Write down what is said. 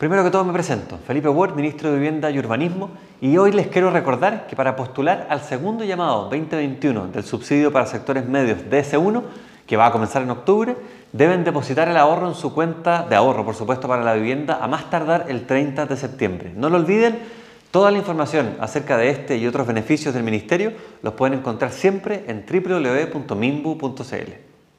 Primero que todo me presento, Felipe Ward, Ministro de Vivienda y Urbanismo, y hoy les quiero recordar que para postular al segundo llamado 2021 del subsidio para sectores medios DS1, que va a comenzar en octubre, deben depositar el ahorro en su cuenta de ahorro, por supuesto, para la vivienda a más tardar el 30 de septiembre. No lo olviden, toda la información acerca de este y otros beneficios del Ministerio los pueden encontrar siempre en www.mimbu.cl.